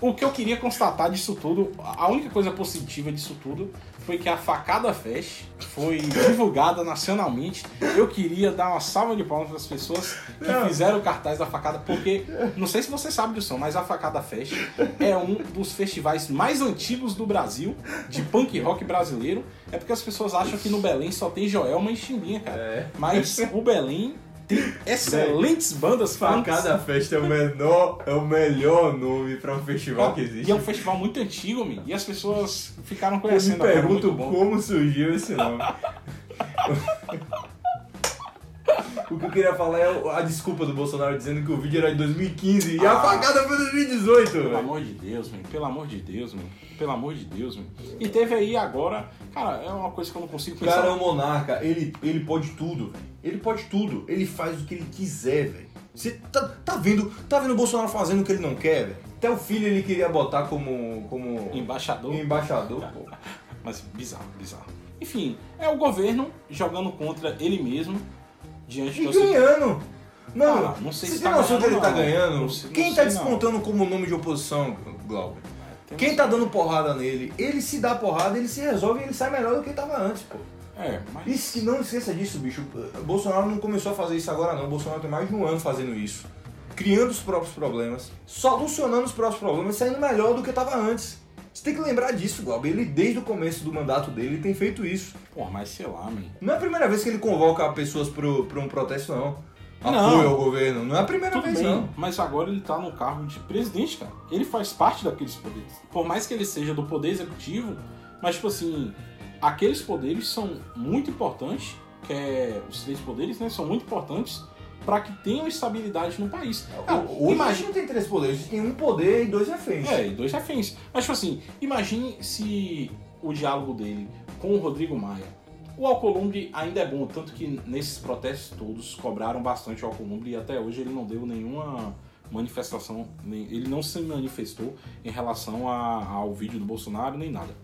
o que eu queria constatar disso tudo, a única coisa positiva disso tudo foi que a Facada Fest foi *laughs* divulgada nacionalmente. Eu queria dar uma salva de palmas para as pessoas que Não. fizeram o cartaz da Facada, porque não sei se você sabe disso, mas a Facada Fest é um dos festivais mais antigos do Brasil, de punk rock brasileiro. É porque as pessoas acham que no Belém só tem Joelma e Chimbinha, cara. É. Mas o Belém tem excelentes bandas punks. Facada Festa é o menor, é o melhor nome pra um festival que E existe. é um festival muito antigo, man, e as pessoas ficaram Eu me conhecendo pergunto como surgiu esse nome. *laughs* o que eu queria falar é a desculpa do Bolsonaro dizendo que o vídeo era de 2015 e a Ah. facada foi 2018. Pelo velho. amor de Deus, man, pelo amor de Deus, man, pelo amor de Deus, man. E teve aí agora, cara, é uma coisa que eu não consigo O pensar. cara é um monarca, ele, ele pode tudo, velho. Ele pode tudo, ele faz o que ele quiser, velho. Você tá, tá vendo, tá vendo o Bolsonaro fazendo o que ele não quer, velho? Até o filho ele queria botar como, como Embaixador, embaixador, pô. *laughs* mas bizarro, bizarro. Enfim, é o governo jogando contra ele mesmo diante E ganhando. Não, Ah, não sei você se tem tá noção que ele ganhando, tá não. ganhando? Não sei- Quem não tá sei, não. despontando como nome de oposição, Glauber? Tem Quem tá dando porrada nele, ele se dá porrada, ele se resolve e ele sai melhor do que ele tava antes, pô. É, mas... E se não esqueça disso, bicho. Bolsonaro não começou a fazer isso agora, não. Bolsonaro tem mais de um ano fazendo isso. Criando os próprios problemas, solucionando os próprios problemas, saindo melhor do que estava antes. Você tem que lembrar disso, Glauber. Ele, desde o começo do mandato dele, tem feito isso. Pô, mas sei lá, man. Não é a primeira vez que ele convoca pessoas para um protesto, não. Não. Apoio ao governo. Não é a primeira Tudo vez, bem, não. mas agora ele tá no cargo de presidente, cara. Ele faz parte daqueles poderes. Por mais que ele seja do poder executivo, mas tipo assim, aqueles poderes são muito importantes, que é os três poderes, né, são muito importantes para que tenham estabilidade no país. Cara, Hoje a gente imagina, não tem três poderes, a gente tem um poder e dois reféns. é, e dois reféns. Mas tipo assim, imagine se o diálogo dele com o Rodrigo Maia. O Alcolumbre ainda é bom, tanto que nesses protestos todos cobraram bastante o Alcolumbre e até hoje ele não deu nenhuma manifestação, nem- ele não se manifestou em relação a- ao vídeo do Bolsonaro nem nada.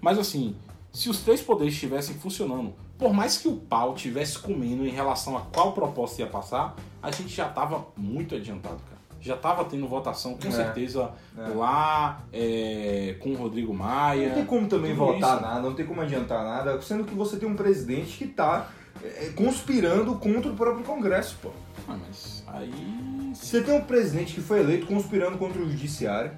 Mas assim, se os três poderes estivessem funcionando, por mais que o pau tivesse comendo em relação a qual proposta ia passar, a gente já estava muito adiantado, cara. Já estava tendo votação, com É, certeza, é. lá é, com o Rodrigo Maia. Não tem como também votar isso. nada, não tem como adiantar nada, sendo que você tem um presidente que tá é, conspirando contra o próprio Congresso, pô. Ah, mas aí. Você tem um presidente que foi eleito conspirando contra o judiciário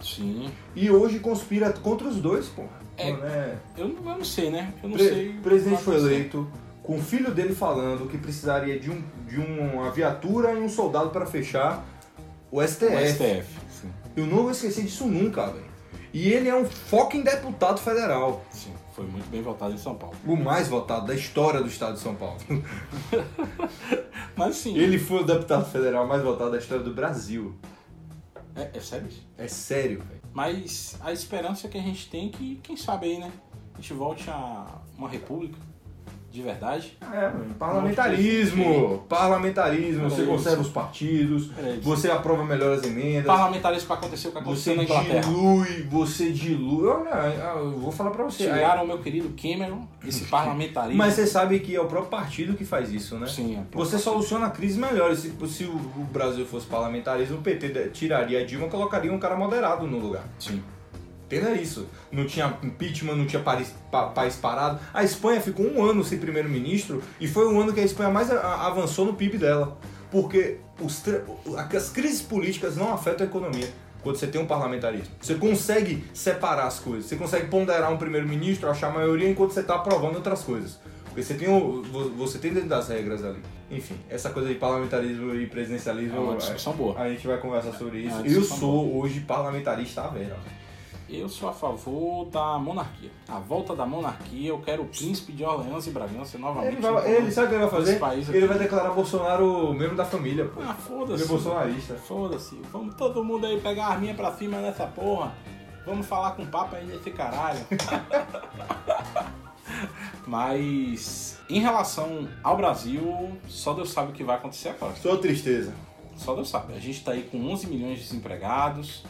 Sim. e hoje conspira contra os dois, pô. É. Né? Eu, não- eu não sei, né? Eu não Pre- sei. O presidente foi eleito com o filho dele falando que precisaria de, um, de uma viatura e um soldado para fechar o O STF. STF. Sim. Eu não vou esquecer disso nunca, velho. E ele é um fucking deputado federal. Sim. Foi muito bem votado em São Paulo. O mais votado da história do estado de São Paulo. *laughs* Mas sim. Ele foi o deputado federal mais votado da história do Brasil. É, é sério isso? É sério, velho. Mas a esperança que a gente tem é que, quem sabe aí, né? A gente volte a uma república de verdade. É, parlamentarismo. Parlamentarismo. Você Peraí, conserva os partidos, Peraí, você aprova melhor as emendas. Parlamentarismo para acontecer o que aconteceu Você na Inglaterra. dilui, você dilui. Olha, eu vou falar pra você. Tiraram o meu querido Cameron, esse *laughs* parlamentarismo. Mas você sabe que é o próprio partido que faz isso, né? Sim, é Você soluciona a crise melhor. Se, se o Brasil fosse parlamentarismo, o PT tiraria a Dilma e colocaria um cara moderado no lugar. Sim. Entenda isso. Não tinha impeachment, não tinha país, pa- país parado. A Espanha ficou um ano sem primeiro-ministro e foi o ano que a Espanha mais avançou no PIB dela. Porque os as crises políticas não afetam a economia quando você tem um parlamentarismo. Você consegue separar as coisas. Você consegue ponderar um primeiro-ministro, achar a maioria enquanto você está aprovando outras coisas. Porque você tem, o, vo- você tem dentro das regras ali. Enfim, essa coisa de parlamentarismo e presidencialismo. É uma discussão boa. A, gente vai conversar sobre É isso. uma Eu sou hoje parlamentarista à vera. Eu sou a favor da monarquia. A volta da monarquia, eu quero o príncipe de Orleans e Bragança novamente. Ele, vai, ele sabe o que ele vai fazer? País Ele aqui. vai declarar Bolsonaro membro da família, pô. Ah, Ele foda-se. é bolsonarista. Foda-se. Vamos todo mundo aí pegar a arminha pra cima nessa porra. Vamos falar com o Papa aí nesse caralho. *laughs* Mas em relação ao Brasil, só Deus sabe o que vai acontecer agora. Sua tristeza. Só Deus sabe. A gente tá aí com 11 milhões de desempregados.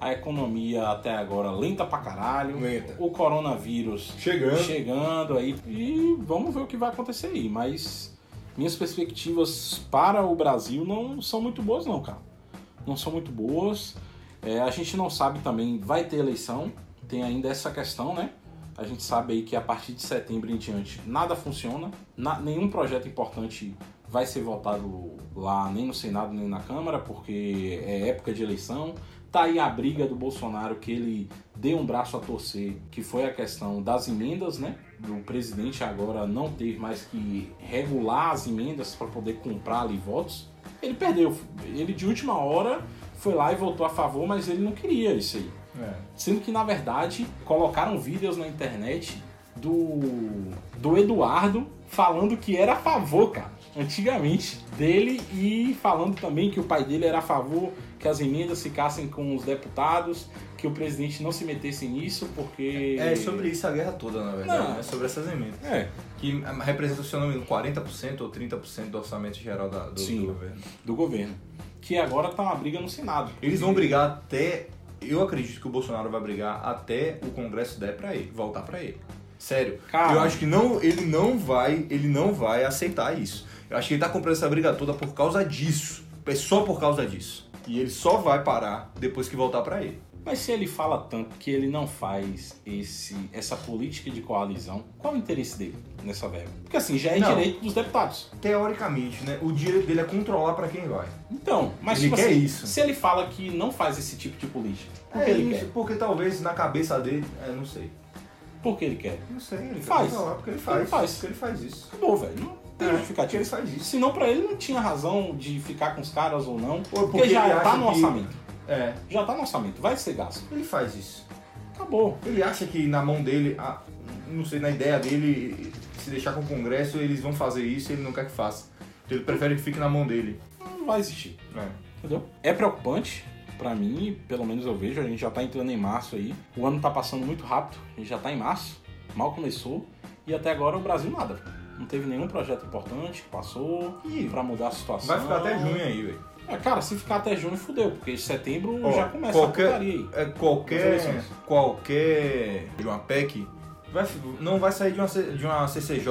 A economia até agora lenta pra caralho. Lenta. O coronavírus Chegando. chegando aí. E vamos ver o que vai acontecer aí. Mas minhas perspectivas para o Brasil não são muito boas, não, cara. Não são muito boas. É, a gente não sabe também, vai ter eleição. Tem ainda essa questão, né? A gente sabe aí que a partir de setembro em diante nada funciona. Na- nenhum projeto importante vai ser votado lá, nem no Senado, nem na Câmara, porque é época de eleição. Tá aí a briga do Bolsonaro que ele deu um braço a torcer, que foi a questão das emendas, né? Do presidente agora não ter mais que regular as emendas para poder comprar ali votos. Ele perdeu. Ele de última hora foi lá e votou a favor, mas ele não queria isso aí. É. Sendo que, na verdade, colocaram vídeos na internet do, do Eduardo falando que era a favor, cara, antigamente, dele e falando também que o pai dele era a favor que as emendas ficassem com os deputados, que o presidente não se metesse nisso, porque. É sobre isso a guerra toda, na verdade. Não. É sobre essas emendas. É, Que ah, representa, se eu não me engano, 40% ou 30% do orçamento geral da- do, Sim. do governo. do governo. Que agora tá uma briga no Senado. Eles vão brigar até. Eu acredito que o Bolsonaro vai brigar até o Congresso der pra ele, voltar pra ele. Sério. Cara. Eu acho que não, ele não vai, ele não vai aceitar isso. Eu acho que ele tá comprando essa briga toda por causa disso. É só por causa disso. E ele só vai parar depois que voltar pra ele. Mas se ele fala tanto que ele não faz esse, essa política de coalizão, qual o interesse dele nessa verba? Porque assim, já é Não. direito dos deputados. Teoricamente, né? O direito dele é controlar pra quem vai. Então, mas Ele tipo quer assim, isso. se ele fala que não faz esse tipo de política, por que É ele isso, quer? porque talvez na cabeça dele. É, não sei. Por que ele quer? Não sei, ele Faz. porque ele faz. Ele faz. Porque ele faz isso. Acabou, velho. Tem É, justificativa. ele faz isso. Senão pra ele não tinha razão de ficar com os caras ou não. Ou porque, porque já tá no que- orçamento. É, Já tá no orçamento, vai ser gasto. ele faz isso. Acabou. Ele acha que na mão dele, a- não sei, na ideia dele, se deixar com o Congresso, eles vão fazer isso e ele não quer que faça. Então ele prefere que fique na mão dele. Não vai existir. É. Entendeu? É preocupante. Pra mim, pelo menos eu vejo, a gente já tá entrando em março aí. O ano tá passando muito rápido, a gente já tá em março, mal começou. E até agora o Brasil nada. Não teve nenhum projeto importante que passou pra mudar a situação. Vai ficar até junho aí, velho. É, cara, se ficar até junho, fudeu, porque setembro Ó, já começa qualquer, a putaria aí. é, qualquer, qualquer de uma PEC vai, não vai sair de uma, de uma CCJ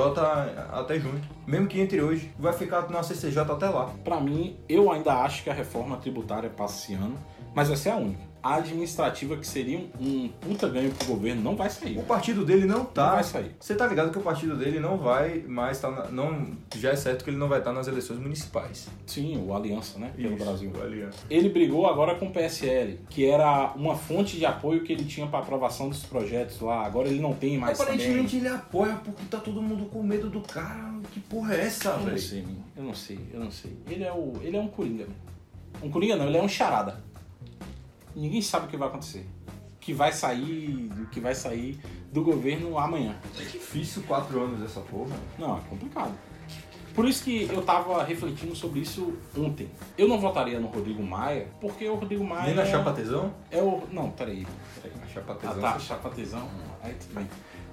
até junho. Mesmo que entre hoje, vai ficar numa CCJ até lá. Pra mim, eu ainda acho que a reforma tributária passa esse ano, mas vai ser a única. Administrativa, que seria um, puta ganho pro governo, não vai sair. O partido dele não tá. Não vai sair. Você tá ligado que o partido dele não vai mais tá na- não Já é certo que ele não vai estar nas eleições municipais. Sim, o Aliança, né? Pelo Isso, Brasil. ali, ó. Ele brigou agora com o PSL, que era uma fonte de apoio que ele tinha para aprovação dos projetos lá. Agora ele não tem mais também. Aparentemente ele apoia porque tá todo mundo com medo do cara. Que porra é essa, Eu não velho? sei. Eu não sei, eu não sei. Ele é, o, ele é um coringa, né? Um coringa não, ele é um charada. Ninguém sabe o que vai acontecer. que vai sair, que vai sair do governo amanhã. É difícil quatro anos essa porra. Não, é complicado. Por isso que eu tava refletindo sobre isso ontem. Eu não votaria no Rodrigo Maia, porque o Rodrigo Maia. Nem na é- chapa tesão? É o. Não, peraí. peraí. A chapa Ah, tesão. tá, você- chapa tesão. Aí tudo bem.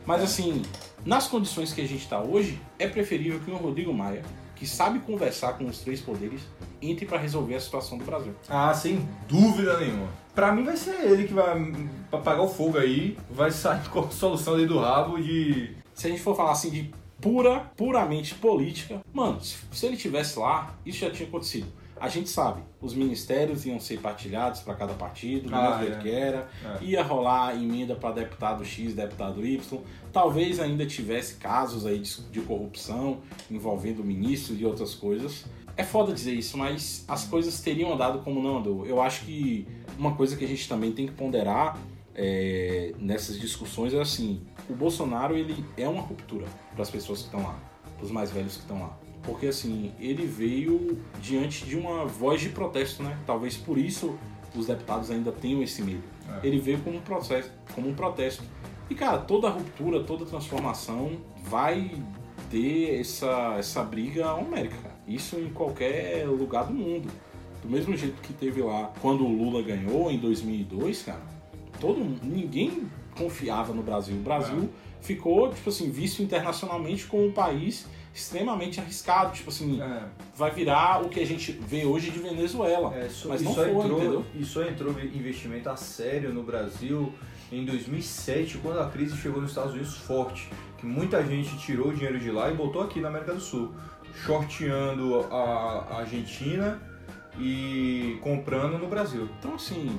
Mas assim, nas condições que a gente tá hoje, é preferível que um Rodrigo Maia, que sabe conversar com os três poderes, entre pra resolver a situação do Brasil. Ah, sem dúvida nenhuma. Pra mim vai ser ele que vai apagar o fogo aí, vai sair com a solução ali do rabo de. Se a gente for falar assim de pura, puramente política, mano, se, ele tivesse lá, isso já tinha acontecido. A gente sabe, os ministérios iam ser partilhados para cada partido, do Ah, é. que era, É. ia rolar emenda para deputado X, deputado Y, talvez ainda tivesse casos aí de, de corrupção envolvendo ministros e outras coisas. É foda dizer isso, mas as coisas teriam andado como não andou. Eu acho que uma coisa que a gente também tem que ponderar é, nessas discussões é assim: o Bolsonaro ele é uma ruptura para as pessoas que estão lá, para os mais velhos que estão lá. Porque assim, ele veio diante de uma voz de protesto, né? Talvez por isso os deputados ainda tenham esse medo. É. Ele veio como um processo, como um protesto. E cara, toda ruptura, toda transformação vai ter essa, essa briga homérica. Isso em qualquer lugar do mundo. Do mesmo jeito que teve lá quando o Lula ganhou em 2002, cara, todo ninguém confiava no Brasil. O Brasil ficou, tipo assim, visto internacionalmente como um país extremamente arriscado, tipo assim, É, vai virar o que a gente vê hoje de Venezuela. é, só, Mas não foi, entrou, entendeu? E só entrou investimento a sério no Brasil em 2007, quando a crise chegou nos Estados Unidos forte. Que muita gente tirou o dinheiro de lá e botou aqui na América do Sul. Shorteando a Argentina e comprando no Brasil. Então, assim,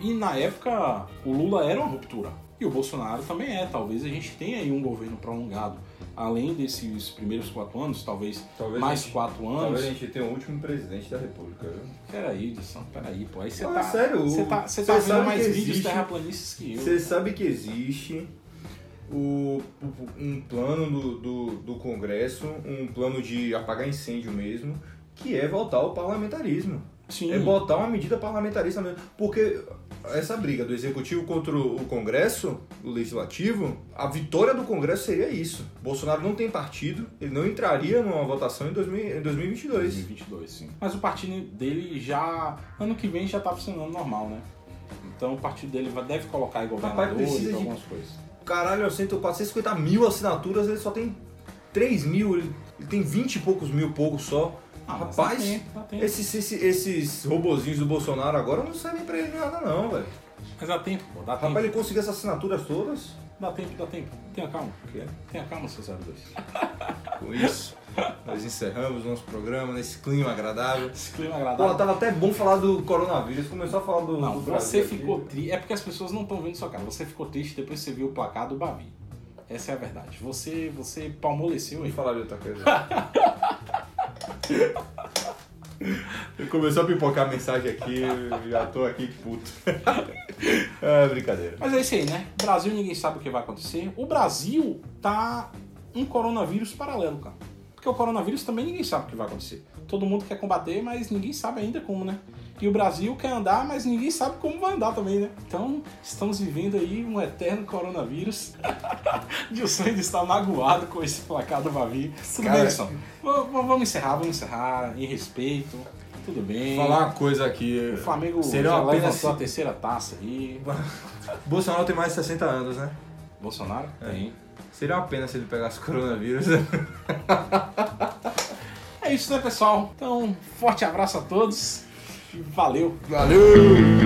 e na época o Lula era uma ruptura. E o Bolsonaro também é. Talvez a gente tenha aí um governo prolongado. Além desses primeiros quatro anos, talvez, Talvez mais gente- quatro anos. Talvez a gente tenha o último presidente da República, viu? Peraí, Edson, peraí, pô. Aí você tá. é sério, Você tá, você você tá vendo mais que vídeos existe- terraplanistas que eu. Você sabe que existe o, o- um plano do, do, do Congresso, um plano de apagar incêndio mesmo, que é voltar ao parlamentarismo. Sim. É botar uma medida parlamentarista mesmo. Porque essa briga do Executivo contra o Congresso, o Legislativo, a vitória do Congresso seria isso. Bolsonaro não tem partido, ele não entraria numa votação em 2000 em 2022. 2022, sim. Mas o partido dele já. Ano que vem já tá funcionando normal, né? Então o partido dele vai- deve colocar aí Rapaz, precisa de- algumas coisas. Caralho, eu sinto 450 mil assinaturas, ele só tem 3 mil, ele, ele tem 20 e poucos mil, pouco só. Ah, mas Rapaz, tempo, tempo. esses, esses, esses robozinhos do Bolsonaro agora não servem pra ele nada não, velho. Mas dá tempo, pô, dá Rapaz, tempo. ele conseguiu essas assinaturas todas. Dá tempo, dá tempo. Tenha calma. Tenha calma, seu 02. *laughs* *laughs* Com isso, nós encerramos nosso programa nesse clima agradável. Esse clima Pô, agradável. tava até bom falar do coronavírus, começou a falar do, Não, do você ficou triste. É porque as pessoas não estão vendo sua cara. Você ficou triste depois que você viu o placar do Bavi. Essa é a verdade. Você, você palmoleceu aí. Vou falar de outra coisa. *laughs* *laughs* Começou a pipocar a mensagem aqui, já tô aqui puto. *laughs* é brincadeira. Mas é isso aí, né? Brasil ninguém sabe o que vai acontecer. O Brasil tá um coronavírus paralelo, cara. Porque o coronavírus também ninguém sabe o que vai acontecer. Todo mundo quer combater, mas ninguém sabe ainda como, né? E o Brasil quer andar, mas ninguém sabe como vai andar também, né? Então, estamos vivendo aí um eterno coronavírus. *laughs* Dilson está magoado com esse placar do Bavi. Tudo Cara, bem, Dilson? Vamos encerrar, vamos encerrar, em respeito. Tudo bem. Falar uma coisa aqui. O Flamengo Seria uma pena levantou a se... terceira taça aí. *laughs* Bolsonaro tem mais de 60 anos, né? Bolsonaro? Tem. Seria uma pena se ele pegasse coronavírus. *laughs* É isso, né, pessoal? Então, forte abraço a todos valeu! Valeu!